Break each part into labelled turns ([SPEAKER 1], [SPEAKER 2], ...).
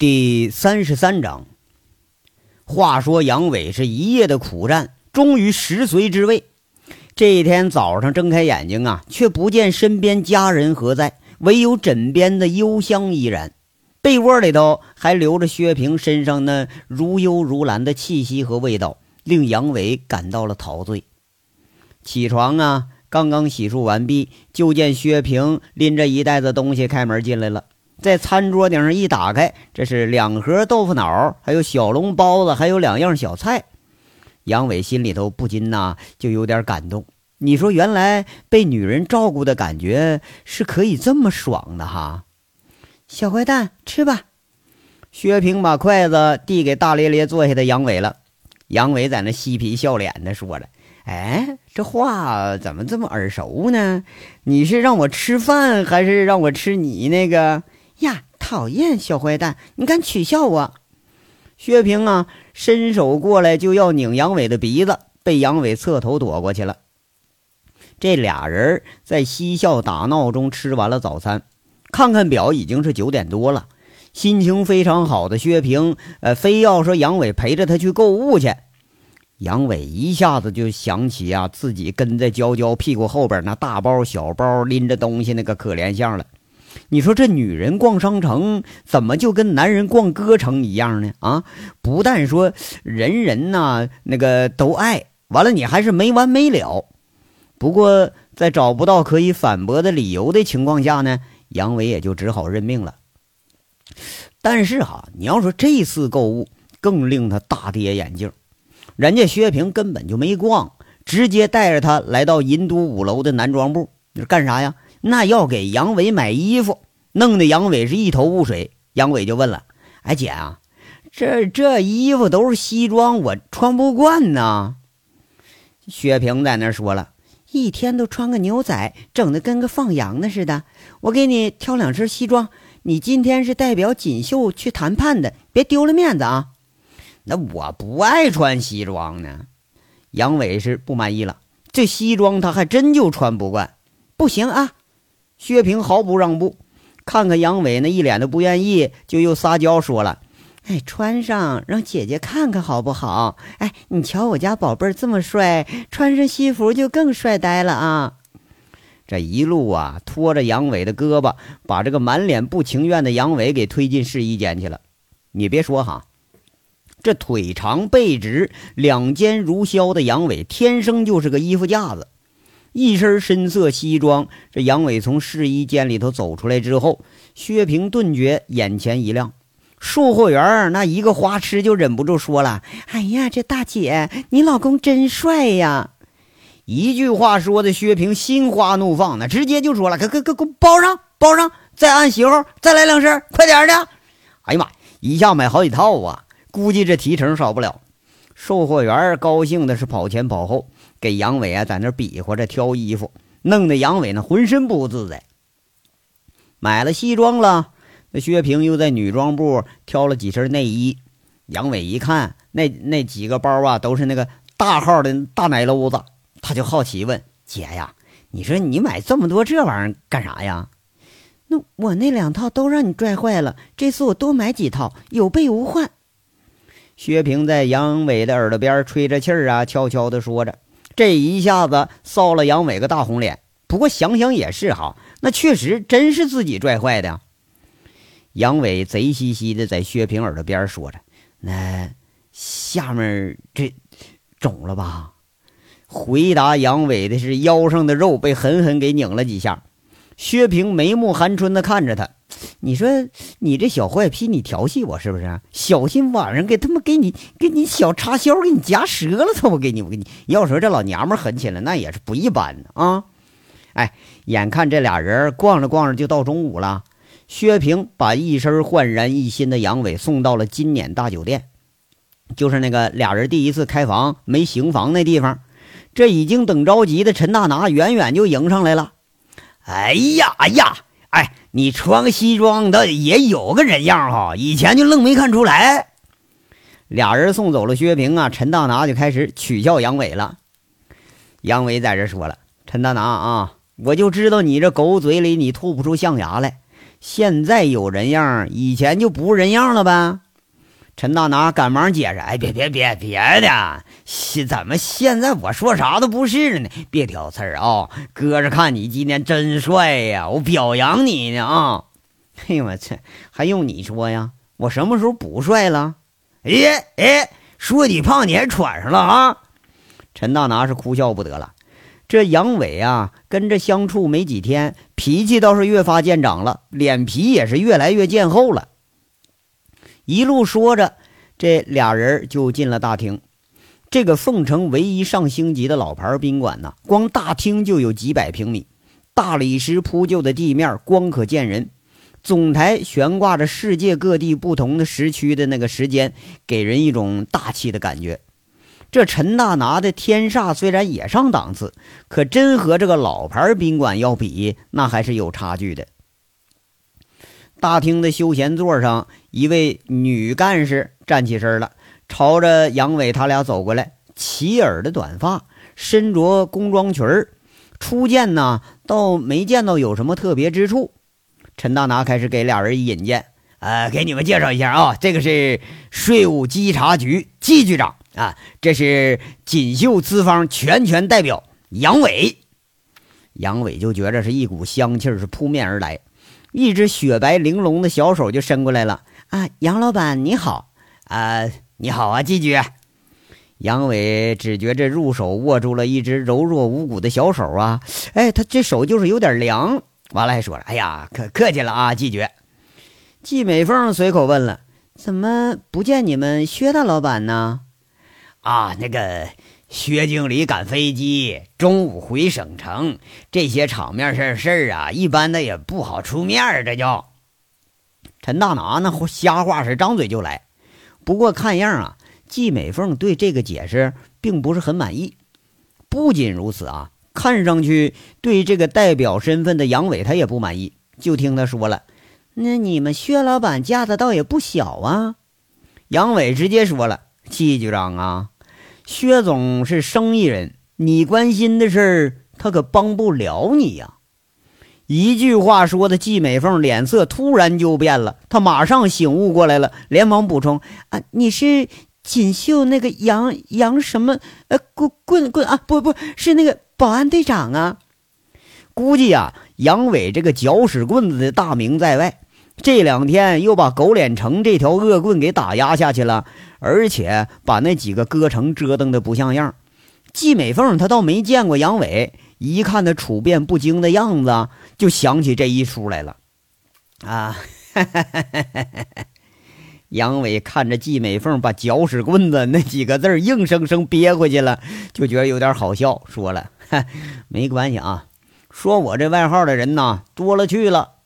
[SPEAKER 1] 第三十三章。话说杨伟是一夜的苦战，终于食髓知味。这一天早上睁开眼睛啊，却不见身边家人何在，唯有枕边的幽香依然。被窝里头还留着薛平身上那如幽如兰的气息和味道，令杨伟感到了陶醉。起床啊，刚刚洗漱完毕，就见薛平拎着一袋子东西开门进来了。在餐桌顶上一打开，这是两盒豆腐脑，还有小笼包子，还有两样小菜。杨伟心里头不禁呐就有点感动。你说，原来被女人照顾的感觉是可以这么爽的哈！
[SPEAKER 2] 小坏蛋，吃吧。
[SPEAKER 1] 薛平把筷子递给大咧咧坐下的杨伟了。杨伟在那嬉皮笑脸的说着：“哎，这话怎么这么耳熟呢？你是让我吃饭，还是让我吃你那个？”
[SPEAKER 2] 呀，讨厌小坏蛋！你敢取笑我？
[SPEAKER 1] 薛平啊，伸手过来就要拧杨伟的鼻子，被杨伟侧头躲过去了。这俩人在嬉笑打闹中吃完了早餐，看看表，已经是九点多了。心情非常好的薛平，呃，非要说杨伟陪着他去购物去。杨伟一下子就想起啊，自己跟在娇娇屁股后边那大包小包拎着东西那个可怜相了。你说这女人逛商城怎么就跟男人逛歌城一样呢？啊，不但说人人呐那个都爱，完了你还是没完没了。不过在找不到可以反驳的理由的情况下呢，杨伟也就只好认命了。但是哈，你要说这次购物更令他大跌眼镜，人家薛平根本就没逛，直接带着他来到银都五楼的男装部，你干啥呀？那要给杨伟买衣服，弄得杨伟是一头雾水。杨伟就问了：“哎，姐啊，这这衣服都是西装，我穿不惯呢。”薛平在那说了：“
[SPEAKER 2] 一天都穿个牛仔，整的跟个放羊的似的。我给你挑两身西装，你今天是代表锦绣去谈判的，别丢了面子啊。”
[SPEAKER 1] 那我不爱穿西装呢。杨伟是不满意了，这西装他还真就穿不惯。
[SPEAKER 2] 不行啊！
[SPEAKER 1] 薛平毫不让步，看看杨伟那一脸的不愿意，就又撒娇说了：“
[SPEAKER 2] 哎，穿上让姐姐看看好不好？哎，你瞧我家宝贝这么帅，穿上西服就更帅呆了啊！”
[SPEAKER 1] 这一路啊，拖着杨伟的胳膊，把这个满脸不情愿的杨伟给推进试衣间去了。你别说哈，这腿长背直、两肩如削的杨伟，天生就是个衣服架子。一身深色西装，这杨伟从试衣间里头走出来之后，薛平顿觉眼前一亮。售货员那一个花痴就忍不住说了：“
[SPEAKER 2] 哎呀，这大姐，你老公真帅呀！”
[SPEAKER 1] 一句话说的薛平心花怒放，那直接就说了：“给给给给我包上，包上，再按型号再来两身，快点的！”哎呀妈，一下买好几套啊，估计这提成少不了。售货员高兴的是跑前跑后。给杨伟啊，在那比划着挑衣服，弄得杨伟那浑身不自在。买了西装了，那薛平又在女装部挑了几身内衣。杨伟一看那那几个包啊，都是那个大号的大奶篓子，他就好奇问：“姐呀，你说你买这么多这玩意儿干啥呀？”“
[SPEAKER 2] 那我那两套都让你拽坏了，这次我多买几套，有备无患。”
[SPEAKER 1] 薛平在杨伟的耳朵边吹着气儿啊，悄悄地说着。这一下子臊了杨伟个大红脸。不过想想也是哈，那确实真是自己拽坏的。杨伟贼兮兮的在薛平耳朵边说着：“那下面这肿了吧？”回答杨伟的是腰上的肉被狠狠给拧了几下。薛平眉目含春的看着他。你说你这小坏批，你调戏我是不是？小心晚上给他们给你给你小插销给你夹折了，他我给你我给你。要说这老娘们狠起来，那也是不一般的啊！哎，眼看这俩人逛着逛着就到中午了，薛平把一身焕然一新的杨伟送到了金撵大酒店，就是那个俩人第一次开房没行房那地方。这已经等着急的陈大拿远远就迎上来了。哎呀哎呀！哎，你穿个西装倒也有个人样哈，以前就愣没看出来。俩人送走了薛平啊，陈大拿就开始取笑杨伟了。杨伟在这说了：“陈大拿啊，我就知道你这狗嘴里你吐不出象牙来。现在有人样，以前就不人样了呗。陈大拿赶忙解释：“哎，别别别别的，现怎么现在我说啥都不是了呢？别挑刺儿啊！哥是看你今天真帅呀，我表扬你呢啊！哎我去，还用你说呀？我什么时候不帅了？哎哎，说你胖你还喘上了啊？”陈大拿是哭笑不得了。这杨伟啊，跟着相处没几天，脾气倒是越发见长了，脸皮也是越来越见厚了。一路说着，这俩人就进了大厅。这个凤城唯一上星级的老牌宾馆呢，光大厅就有几百平米，大理石铺就的地面光可见人。总台悬挂着世界各地不同的时区的那个时间，给人一种大气的感觉。这陈大拿的天煞虽然也上档次，可真和这个老牌宾馆要比，那还是有差距的。大厅的休闲座上，一位女干事站起身了，朝着杨伟他俩走过来。齐耳的短发，身着工装裙儿，初见呢，倒没见到有什么特别之处。陈大拿开始给俩人引荐，呃，给你们介绍一下啊，这个是税务稽查局季局长啊，这是锦绣资方全权代表杨伟。杨伟就觉着是一股香气是扑面而来。一只雪白玲珑的小手就伸过来了啊，杨老板你好啊，你好啊，季局。杨伟只觉着入手握住了一只柔弱无骨的小手啊，哎，他这手就是有点凉。完了还说了，哎呀，可客气了啊，季局。季美凤随口问了，怎么不见你们薛大老板呢？啊，那个。薛经理赶飞机，中午回省城，这些场面事事儿啊，一般的也不好出面这就陈大拿那瞎话是张嘴就来。不过看样啊，季美凤对这个解释并不是很满意。不仅如此啊，看上去对这个代表身份的杨伟他也不满意。就听他说了：“那你们薛老板架子倒也不小啊。”杨伟直接说了：“季局长啊。”薛总是生意人，你关心的事儿，他可帮不了你呀。一句话说的，季美凤脸色突然就变了，她马上醒悟过来了，连忙补充：“啊，你是锦绣那个杨杨什么？呃，棍棍棍啊，不不是那个保安队长啊。估计呀，杨伟这个搅屎棍子的大名在外。”这两天又把狗脸城这条恶棍给打压下去了，而且把那几个歌城折腾的不像样。季美凤她倒没见过杨伟，一看他处变不惊的样子，就想起这一出来了。啊，杨伟看着季美凤把“搅屎棍子”那几个字硬生生憋回去了，就觉得有点好笑，说了：“ 没关系啊，说我这外号的人呐多了去了。”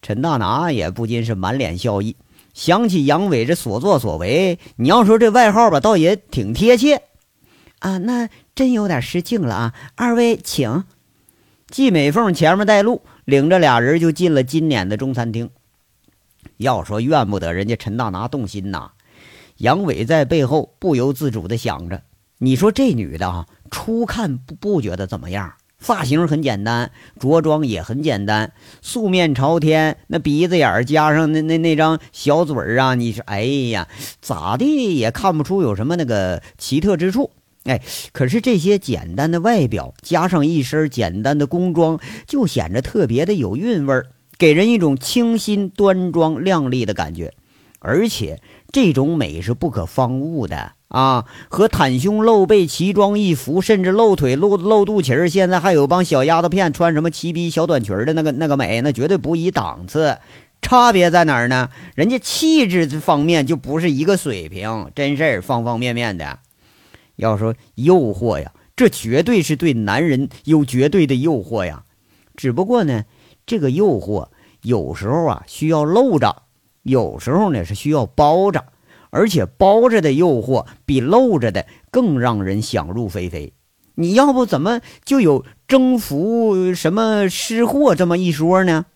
[SPEAKER 1] 陈大拿也不禁是满脸笑意，想起杨伟这所作所为，你要说这外号吧，倒也挺贴切啊。那真有点失敬了啊！二位请。季美凤前面带路，领着俩人就进了今年的中餐厅。要说怨不得人家陈大拿动心呐，杨伟在背后不由自主的想着：你说这女的啊，初看不不觉得怎么样。发型很简单，着装也很简单，素面朝天，那鼻子眼儿加上那那那张小嘴儿啊，你说，哎呀，咋地也看不出有什么那个奇特之处。哎，可是这些简单的外表加上一身简单的工装，就显得特别的有韵味儿，给人一种清新端庄靓丽的感觉，而且这种美是不可方物的。啊，和袒胸露背、奇装异服，甚至露腿、露露肚脐儿，现在还有帮小丫头片穿什么齐逼小短裙的那个那个美，那绝对不一档次。差别在哪儿呢？人家气质这方面就不是一个水平，真事儿，方方面面的。要说诱惑呀，这绝对是对男人有绝对的诱惑呀。只不过呢，这个诱惑有时候啊需要露着，有时候呢是需要包着。而且包着的诱惑比露着的更让人想入非非。你要不怎么就有征服什么吃货这么一说呢？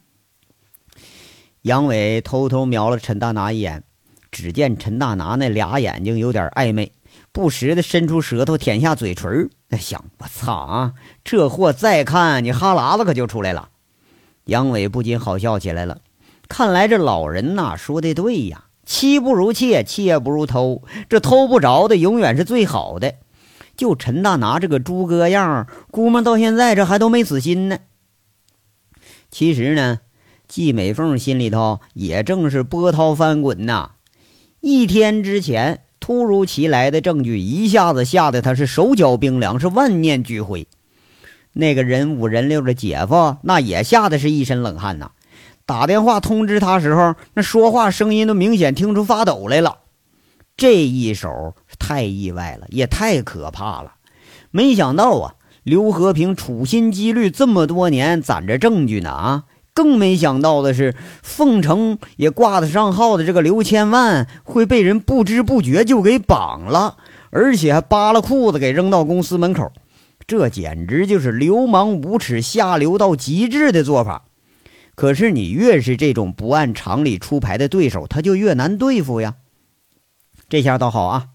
[SPEAKER 1] 杨伟偷偷瞄了陈大拿一眼，只见陈大拿那俩眼睛有点暧昧，不时的伸出舌头舔下嘴唇。那想，我操啊，这货再看你哈喇子可就出来了。杨伟不禁好笑起来了。看来这老人呐说的对呀，妻不如妾，妾不如偷。这偷不着的永远是最好的。就陈大拿这个猪哥样，估摸到现在这还都没死心呢。其实呢，季美凤心里头也正是波涛翻滚呐。一天之前，突如其来的证据一下子吓得她是手脚冰凉，是万念俱灰。那个人五人六的姐夫，那也吓得是一身冷汗呐。打电话通知他时候，那说话声音都明显听出发抖来了。这一手太意外了，也太可怕了。没想到啊，刘和平处心积虑这么多年攒着证据呢啊！更没想到的是，凤城也挂得上号的这个刘千万会被人不知不觉就给绑了，而且还扒了裤子给扔到公司门口。这简直就是流氓无耻、下流到极致的做法。可是你越是这种不按常理出牌的对手，他就越难对付呀。这下倒好啊，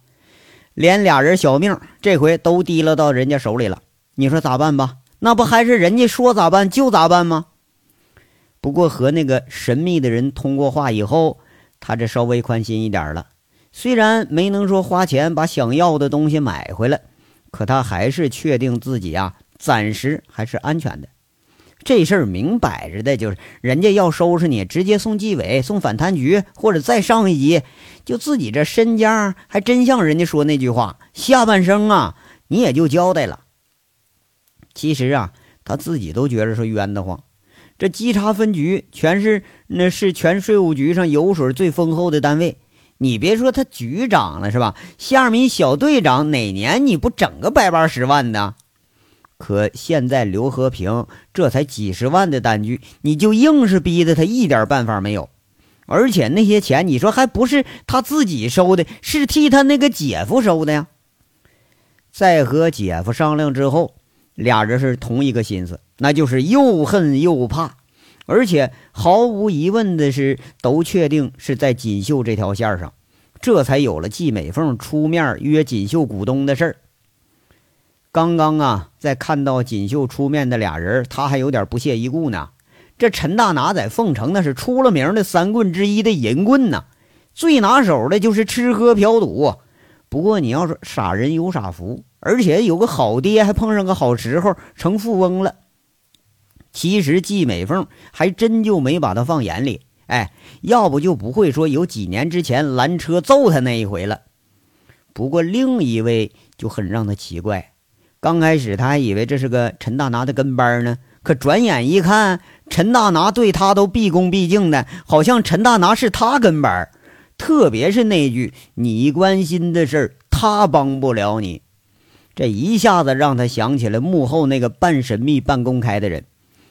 [SPEAKER 1] 连俩人小命这回都提了到人家手里了。你说咋办吧？那不还是人家说咋办就咋办吗？不过和那个神秘的人通过话以后，他这稍微宽心一点了。虽然没能说花钱把想要的东西买回来，可他还是确定自己啊，暂时还是安全的。这事儿明摆着的，就是人家要收拾你，直接送纪委、送反贪局，或者再上一级，就自己这身家还真像人家说那句话，下半生啊，你也就交代了。其实啊，他自己都觉着说冤得慌。这稽查分局全是那是全税务局上油水最丰厚的单位，你别说他局长了是吧？下面小队长哪年你不整个百八十万的？可现在刘和平这才几十万的单据，你就硬是逼得他一点办法没有。而且那些钱，你说还不是他自己收的，是替他那个姐夫收的呀。在和姐夫商量之后，俩人是同一个心思，那就是又恨又怕。而且毫无疑问的是，都确定是在锦绣这条线上，这才有了季美凤出面约锦绣股东的事儿。刚刚啊，在看到锦绣出面的俩人，他还有点不屑一顾呢。这陈大拿在凤城那是出了名的三棍之一的淫棍呐，最拿手的就是吃喝嫖赌。不过你要说傻人有傻福，而且有个好爹，还碰上个好时候成富翁了。其实季美凤还真就没把他放眼里，哎，要不就不会说有几年之前拦车揍他那一回了。不过另一位就很让他奇怪。刚开始他还以为这是个陈大拿的跟班呢，可转眼一看，陈大拿对他都毕恭毕敬的，好像陈大拿是他跟班。特别是那句“你关心的事儿，他帮不了你”，这一下子让他想起了幕后那个半神秘半公开的人。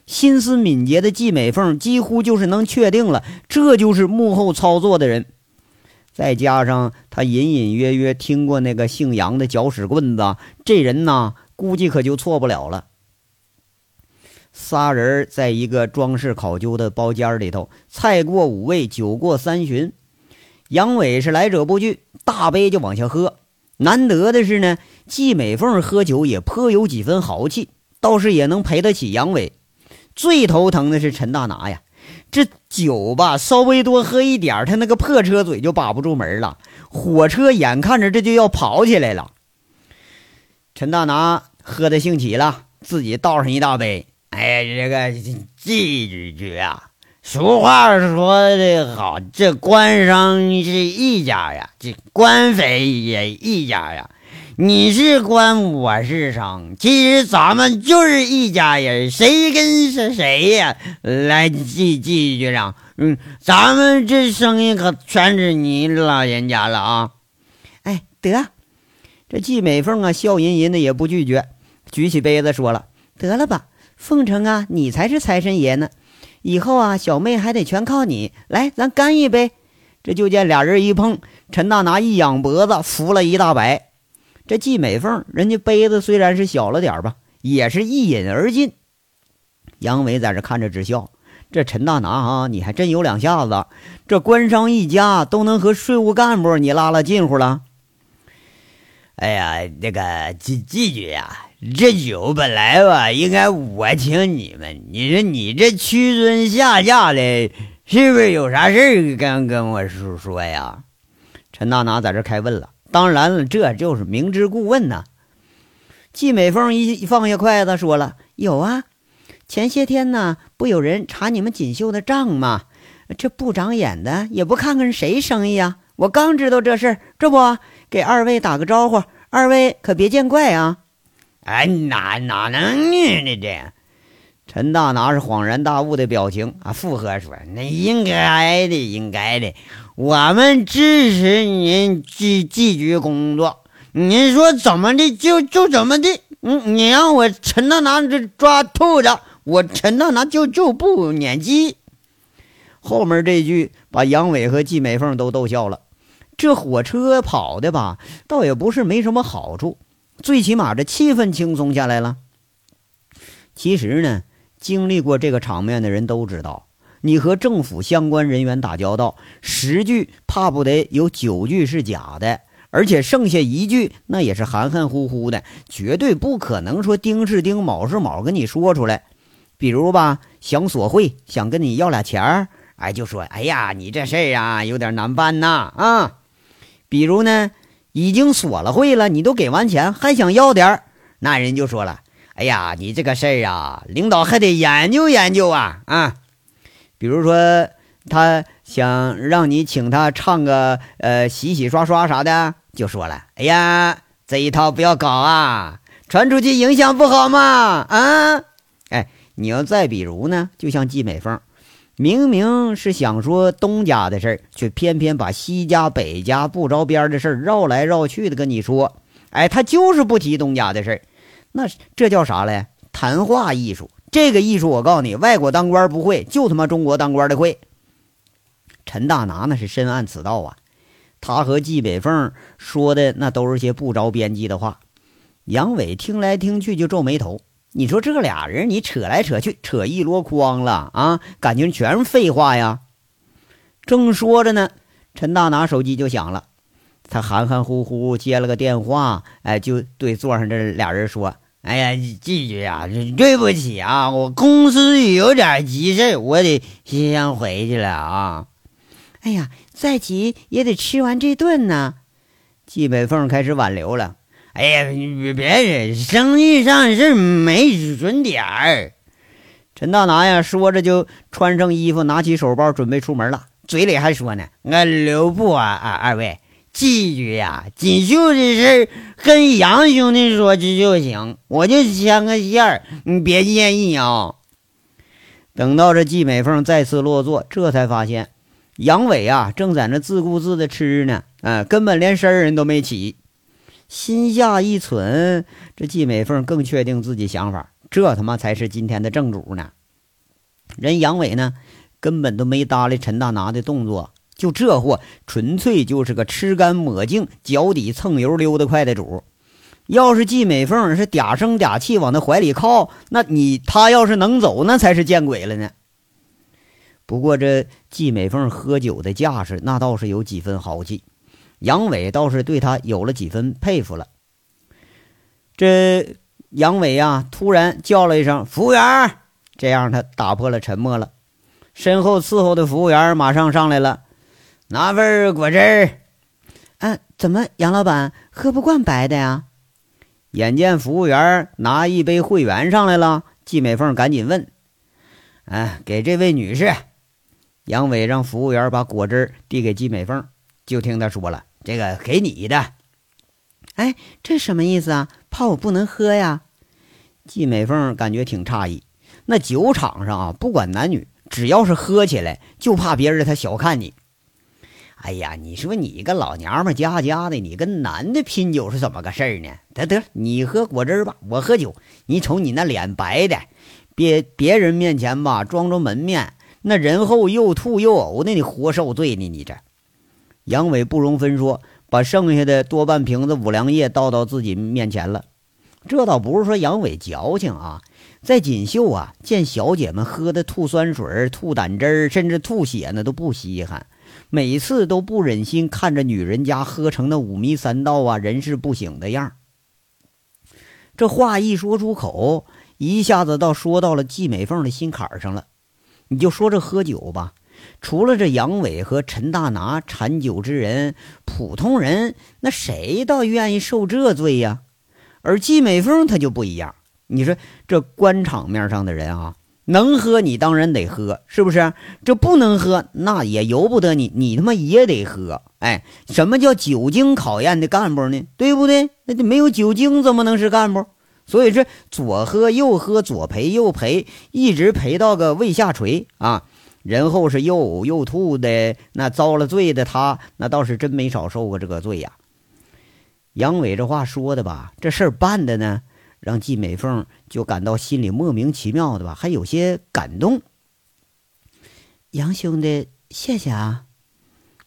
[SPEAKER 1] 心思敏捷的季美凤几乎就是能确定了，这就是幕后操作的人。再加上他隐隐约约听过那个姓杨的搅屎棍子，这人呐，估计可就错不了了。仨人在一个装饰考究的包间里头，菜过五味，酒过三巡。杨伟是来者不拒，大杯就往下喝。难得的是呢，季美凤喝酒也颇有几分豪气，倒是也能陪得起杨伟。最头疼的是陈大拿呀。这酒吧稍微多喝一点他那个破车嘴就把不住门了。火车眼看着这就要跑起来了。陈大拿喝的兴起了，自己倒上一大杯。哎，这个季局啊，俗话说的好，这官商是一家呀，这官匪也一家呀。你是官，我是商，其实咱们就是一家人，谁跟是谁呀？来，季季局长，嗯，咱们这生意可全是你老人家了啊！
[SPEAKER 2] 哎，得，
[SPEAKER 1] 这季美凤啊，笑吟吟的也不拒绝，举起杯子说了：“
[SPEAKER 2] 得了吧，凤城啊，你才是财神爷呢，以后啊，小妹还得全靠你。来，咱干一杯！”
[SPEAKER 1] 这就见俩人一碰，陈大拿一仰脖子，扶了一大白。这季美凤，人家杯子虽然是小了点吧，也是一饮而尽。杨伟在这看着直笑。这陈大拿啊，你还真有两下子，这官商一家都能和税务干部你拉拉近乎了。
[SPEAKER 3] 哎呀，那个季季局呀，
[SPEAKER 1] 这酒本来吧，应该我请你们。你说你这屈尊下嫁的，是不是有啥事儿跟跟我说说呀？陈大拿在这开问了。当然了，这就是明知故问呐。
[SPEAKER 2] 季美凤一放下筷子，说了：“有啊，前些天呢，不有人查你们锦绣的账吗？这不长眼的也不看看谁生意啊。我刚知道这事儿，这不给二位打个招呼，二位可别见怪啊。”
[SPEAKER 1] 哎，哪哪能呢？这陈大拿是恍然大悟的表情啊，附和说：“那应该的，应该的，我们支持您继继续工作。”你说怎么的就就怎么的，嗯，你让我陈大拿这抓兔子，我陈大拿就就不撵鸡。后面这句把杨伟和季美凤都逗笑了。这火车跑的吧，倒也不是没什么好处，最起码这气氛轻松下来了。其实呢，经历过这个场面的人都知道，你和政府相关人员打交道，十句怕不得有九句是假的。而且剩下一句，那也是含含糊糊的，绝对不可能说丁是丁，卯是卯，跟你说出来。比如吧，想索贿，想跟你要俩钱儿，哎，就说，哎呀，你这事儿啊，有点难办呐，啊。比如呢，已经索了贿了，你都给完钱，还想要点儿，那人就说了，哎呀，你这个事儿啊，领导还得研究研究啊，啊。比如说。他想让你请他唱个呃洗洗刷刷啥的，就说了：“哎呀，这一套不要搞啊，传出去影响不好嘛啊！”哎，你要再比如呢，就像季美凤，明明是想说东家的事儿，却偏偏把西家北家不着边的事儿绕来绕去的跟你说。哎，他就是不提东家的事儿，那这叫啥嘞？谈话艺术。这个艺术我告诉你，外国当官不会，就他妈中国当官的会。陈大拿那是深谙此道啊，他和季北凤说的那都是些不着边际的话。杨伟听来听去就皱眉头，你说这俩人你扯来扯去扯一箩筐了啊，感情全是废话呀。正说着呢，陈大拿手机就响了，他含含糊糊接了个电话，哎，就对座上这俩人说：“哎呀，季局呀，对不起啊，我公司有点急事，我得先回去了啊。”
[SPEAKER 2] 哎呀，再急也得吃完这顿呢。
[SPEAKER 1] 季北凤开始挽留了。哎呀，你别生意上是没准点儿。陈大拿呀，说着就穿上衣服，拿起手包准备出门了，嘴里还说呢：“俺留步啊啊，二位，季局呀，锦绣的事跟杨兄弟说去就行，我就牵个线儿，你别介意啊。”等到这季美凤再次落座，这才发现。杨伟啊，正在那自顾自的吃呢，啊，根本连声人都没起。心下一忖，这季美凤更确定自己想法，这他妈才是今天的正主呢。人杨伟呢，根本都没搭理陈大拿的动作，就这货，纯粹就是个吃干抹净、脚底蹭油溜得快的主。要是季美凤是嗲声嗲气往他怀里靠，那你他要是能走，那才是见鬼了呢。不过这季美凤喝酒的架势，那倒是有几分豪气。杨伟倒是对他有了几分佩服了。这杨伟呀，突然叫了一声“服务员”，这样他打破了沉默了。身后伺候的服务员马上上来了，拿份果汁儿。
[SPEAKER 2] 啊，怎么杨老板喝不惯白的呀？
[SPEAKER 1] 眼见服务员拿一杯汇源上来了，季美凤赶紧问：“啊，给这位女士。”杨伟让服务员把果汁递给季美凤，就听他说了：“这个给你的。”
[SPEAKER 2] 哎，这什么意思啊？怕我不能喝呀？
[SPEAKER 1] 季美凤感觉挺诧异。那酒场上啊，不管男女，只要是喝起来，就怕别人他小看你。哎呀，你说你个老娘们家家的，你跟男的拼酒是怎么个事儿呢？得得，你喝果汁吧，我喝酒。你瞅你那脸白的，别别人面前吧，装着门面。那人后又吐又呕的，你活受罪呢！你这，杨伟不容分说，把剩下的多半瓶子五粮液倒到自己面前了。这倒不是说杨伟矫情啊，在锦绣啊，见小姐们喝的吐酸水、吐胆汁儿甚至吐血呢，都不稀罕。每次都不忍心看着女人家喝成那五迷三道啊，人事不省的样这话一说出口，一下子倒说到了季美凤的心坎上了。你就说这喝酒吧，除了这杨伟和陈大拿馋酒之人，普通人那谁倒愿意受这罪呀？而季美凤她就不一样。你说这官场面上的人啊，能喝你当然得喝，是不是？这不能喝，那也由不得你，你他妈也得喝。哎，什么叫酒精考验的干部呢？对不对？那就没有酒精怎么能是干部？所以这左喝右喝，左陪右陪，一直陪到个胃下垂啊！人后是又呕又吐的，那遭了罪的他，那倒是真没少受过这个罪呀。杨伟这话说的吧，这事儿办的呢，让季美凤就感到心里莫名其妙的吧，还有些感动。
[SPEAKER 2] 杨兄弟，谢谢啊！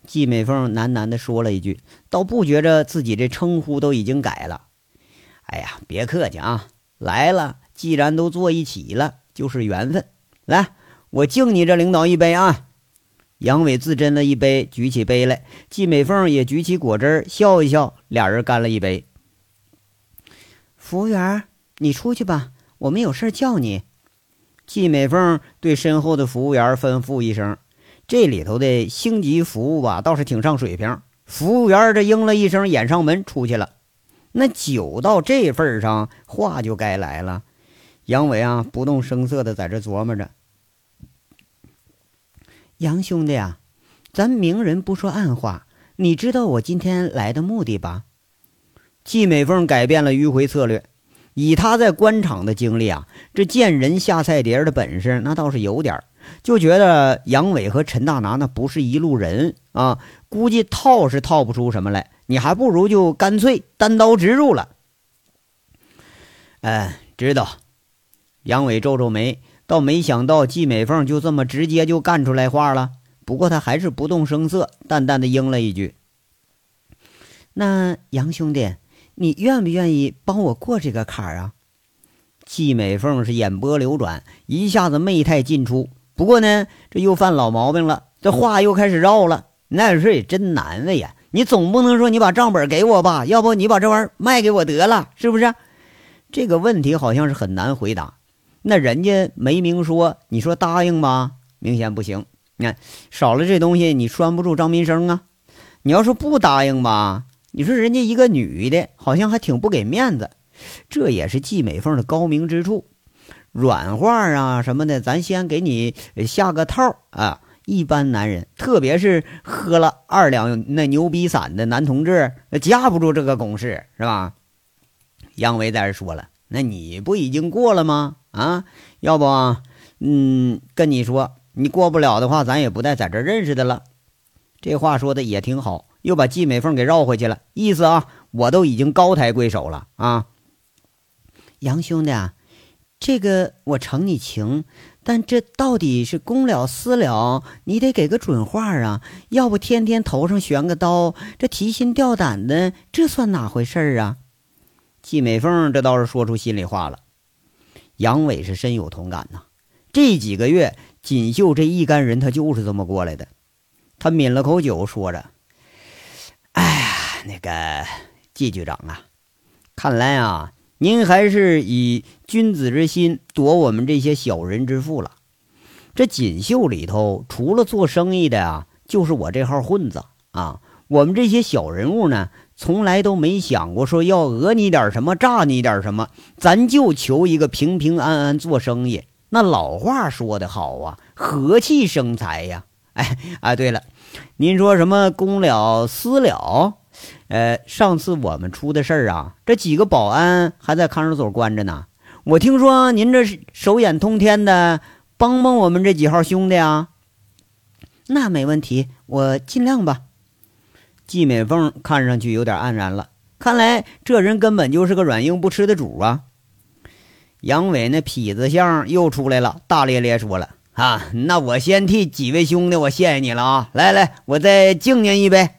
[SPEAKER 1] 季美凤喃喃的说了一句，倒不觉着自己这称呼都已经改了。哎呀，别客气啊！来了，既然都坐一起了，就是缘分。来，我敬你这领导一杯啊！杨伟自斟了一杯，举起杯来。季美凤也举起果汁，笑一笑，俩人干了一杯。
[SPEAKER 2] 服务员，你出去吧，我们有事叫你。
[SPEAKER 1] 季美凤对身后的服务员吩咐一声：“这里头的星级服务吧，倒是挺上水平。”服务员这应了一声，掩上门出去了。那酒到这份上，话就该来了。杨伟啊，不动声色的在这琢磨着。
[SPEAKER 2] 杨兄弟啊，咱明人不说暗话，你知道我今天来的目的吧？
[SPEAKER 1] 季美凤改变了迂回策略，以他在官场的经历啊，这见人下菜碟的本事那倒是有点儿就觉得杨伟和陈大拿那不是一路人啊，估计套是套不出什么来。你还不如就干脆单刀直入了。嗯，知道。杨伟皱皱眉，倒没想到季美凤就这么直接就干出来话了。不过他还是不动声色，淡淡的应了一句：“
[SPEAKER 2] 那杨兄弟，你愿不愿意帮我过这个坎儿啊？”
[SPEAKER 1] 季美凤是眼波流转，一下子媚态尽出。不过呢，这又犯老毛病了，这话又开始绕了。那事也真难为呀。你总不能说你把账本给我吧？要不你把这玩意儿卖给我得了，是不是？这个问题好像是很难回答。那人家没明说，你说答应吧，明显不行。你看少了这东西，你拴不住张民生啊。你要说不答应吧，你说人家一个女的，好像还挺不给面子。这也是季美凤的高明之处，软话啊什么的，咱先给你下个套啊。一般男人，特别是喝了二两那牛逼散的男同志，架不住这个攻势，是吧？杨维在这说了，那你不已经过了吗？啊，要不，嗯，跟你说，你过不了的话，咱也不带在这认识的了。这话说的也挺好，又把季美凤给绕回去了，意思啊，我都已经高抬贵手了啊。
[SPEAKER 2] 杨兄弟啊，这个我承你情。但这到底是公了私了？你得给个准话啊！要不天天头上悬个刀，这提心吊胆的，这算哪回事啊？
[SPEAKER 1] 季美凤这倒是说出心里话了。杨伟是深有同感呐。这几个月，锦绣这一干人，他就是这么过来的。他抿了口酒，说着：“哎呀，那个季局长啊，看来啊。”您还是以君子之心夺我们这些小人之腹了。这锦绣里头，除了做生意的啊，就是我这号混子啊。我们这些小人物呢，从来都没想过说要讹你点什么，诈你点什么，咱就求一个平平安安做生意。那老话说得好啊，和气生财呀。哎啊，对了，您说什么公了私了？呃，上次我们出的事儿啊，这几个保安还在看守所关着呢。我听说您这是手眼通天的，帮帮我们这几号兄弟啊。
[SPEAKER 2] 那没问题，我尽量吧。
[SPEAKER 1] 季美凤看上去有点黯然了，看来这人根本就是个软硬不吃的主啊。杨伟那痞子相又出来了，大咧咧说了：“啊，那我先替几位兄弟，我谢谢你了啊！来来，我再敬您一杯。”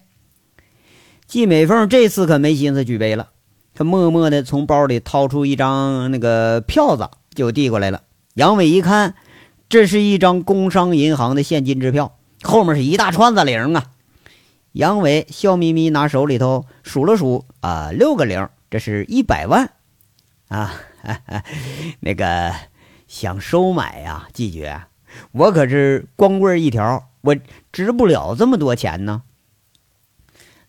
[SPEAKER 1] 季美凤这次可没心思举杯了，她默默地从包里掏出一张那个票子，就递过来了。杨伟一看，这是一张工商银行的现金支票，后面是一大串子零啊。杨伟笑眯眯拿手里头数了数，啊，六个零，这是一百万。啊，哈 哈那个想收买呀，季爵，我可是光棍一条，我值不了这么多钱呢。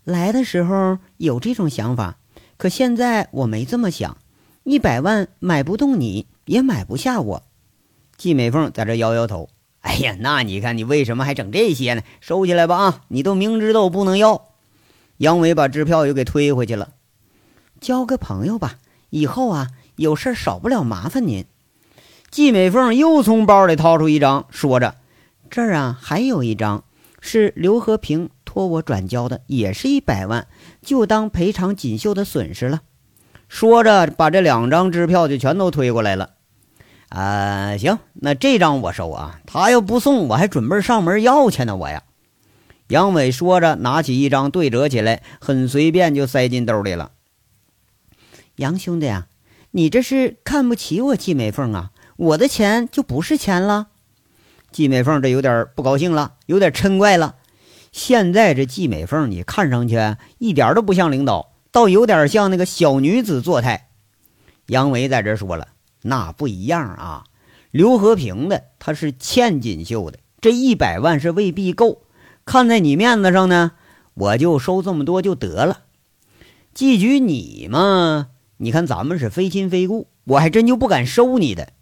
[SPEAKER 2] 来的时候有这种想法，可现在我没这么想。一百万买不动你，也买不下我。
[SPEAKER 1] 季美凤在这摇摇头。哎呀，那你看你为什么还整这些呢？收起来吧啊！你都明知道我不能要。杨伟把支票又给推回去了。
[SPEAKER 2] 交个朋友吧，以后啊有事少不了麻烦您。
[SPEAKER 1] 季美凤又从包里掏出一张，说着：“
[SPEAKER 2] 这儿啊还有一张，是刘和平托我转交的，也是一百万，就当赔偿锦绣的损失了。”
[SPEAKER 1] 说着，把这两张支票就全都推过来了。啊，行，那这张我收啊。他要不送，我还准备上门要去呢。我呀，杨伟说着，拿起一张对折起来，很随便就塞进兜里了。
[SPEAKER 2] 杨兄弟啊，你这是看不起我季美凤啊？我的钱就不是钱了？
[SPEAKER 1] 季美凤这有点不高兴了，有点嗔怪了。现在这季美凤，你看上去一点都不像领导，倒有点像那个小女子作态。杨伟在这说了。那不一样啊，刘和平的他是欠锦绣的，这一百万是未必够。看在你面子上呢，我就收这么多就得了。季局你嘛，你看咱们是非亲非故，我还真就不敢收你的。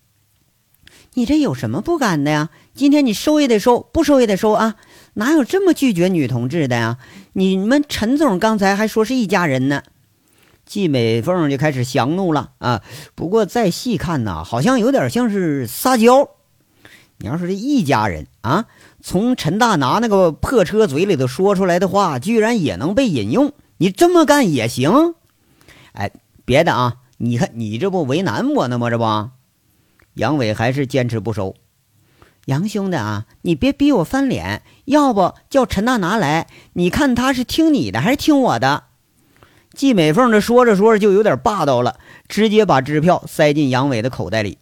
[SPEAKER 2] 你这有什么不敢的呀？今天你收也得收，不收也得收啊！哪有这么拒绝女同志的呀？你们陈总刚才还说是一家人呢。
[SPEAKER 1] 季美凤就开始降怒了啊！不过再细看呢，好像有点像是撒娇。你要说这一家人啊，从陈大拿那个破车嘴里头说出来的话，居然也能被引用，你这么干也行？哎，别的啊，你看你这不为难我呢吗？这不，杨伟还是坚持不收。
[SPEAKER 2] 杨兄弟啊，你别逼我翻脸，要不叫陈大拿来，你看他是听你的还是听我的？
[SPEAKER 1] 季美凤这说着说着就有点霸道了，直接把支票塞进杨伟的口袋里。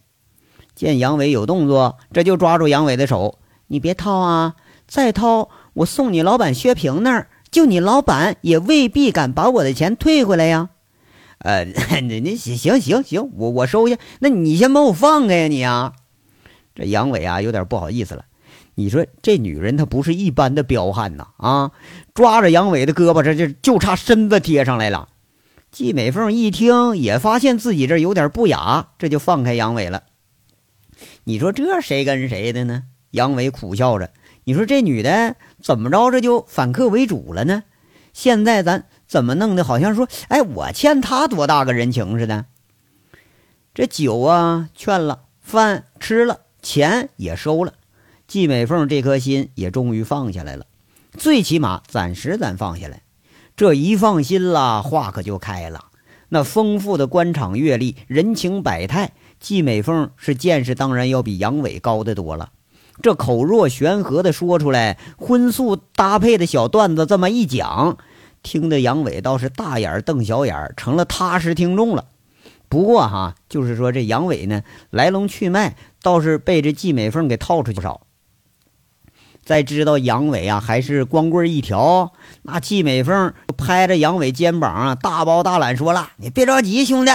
[SPEAKER 1] 见杨伟有动作，这就抓住杨伟的手：“
[SPEAKER 2] 你别掏啊！再掏，我送你老板薛平那儿，就你老板也未必敢把我的钱退回来呀。”“
[SPEAKER 1] 呃，你你行行行行，我我收下。那你先把我放开呀，你啊！”这杨伟啊有点不好意思了。你说这女人她不是一般的彪悍呐！啊，抓着杨伟的胳膊，这就就差身子贴上来了。季美凤一听，也发现自己这有点不雅，这就放开杨伟了。你说这谁跟谁的呢？杨伟苦笑着。你说这女的怎么着，这就反客为主了呢？现在咱怎么弄的？好像说，哎，我欠她多大个人情似的。这酒啊劝了，饭吃了，钱也收了。季美凤这颗心也终于放下来了，最起码暂时咱放下来。这一放心了，话可就开了。那丰富的官场阅历、人情百态，季美凤是见识当然要比杨伟高得多了。这口若悬河的说出来，荤素搭配的小段子这么一讲，听得杨伟倒是大眼瞪小眼，成了踏实听众了。不过哈，就是说这杨伟呢，来龙去脉倒是被这季美凤给套出去不少。再知道杨伟啊，还是光棍一条，那季美凤拍着杨伟肩膀啊，大包大揽说了：“你别着急，兄弟，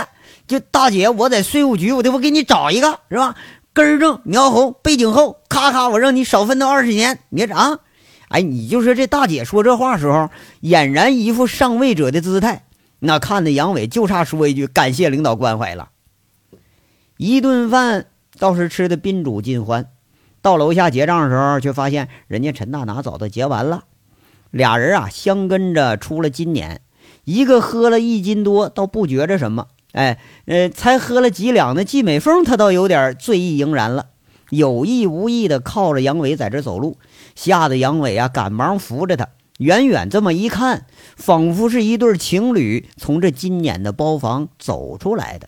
[SPEAKER 1] 就大姐我在税务局，我得不给你找一个，是吧？根正苗红，背景厚，咔咔，我让你少奋斗二十年，别啊！哎，你就说这大姐说这话时候，俨然一副上位者的姿态，那看的杨伟就差说一句感谢领导关怀了。一顿饭倒是吃的宾主尽欢。到楼下结账的时候，却发现人家陈大拿早都结完了。俩人啊，相跟着出了金撵，一个喝了一斤多，倒不觉着什么。哎，呃，才喝了几两的季美凤，她倒有点醉意盈然了，有意无意的靠着杨伟在这走路，吓得杨伟啊，赶忙扶着他。远远这么一看，仿佛是一对情侣从这金撵的包房走出来的。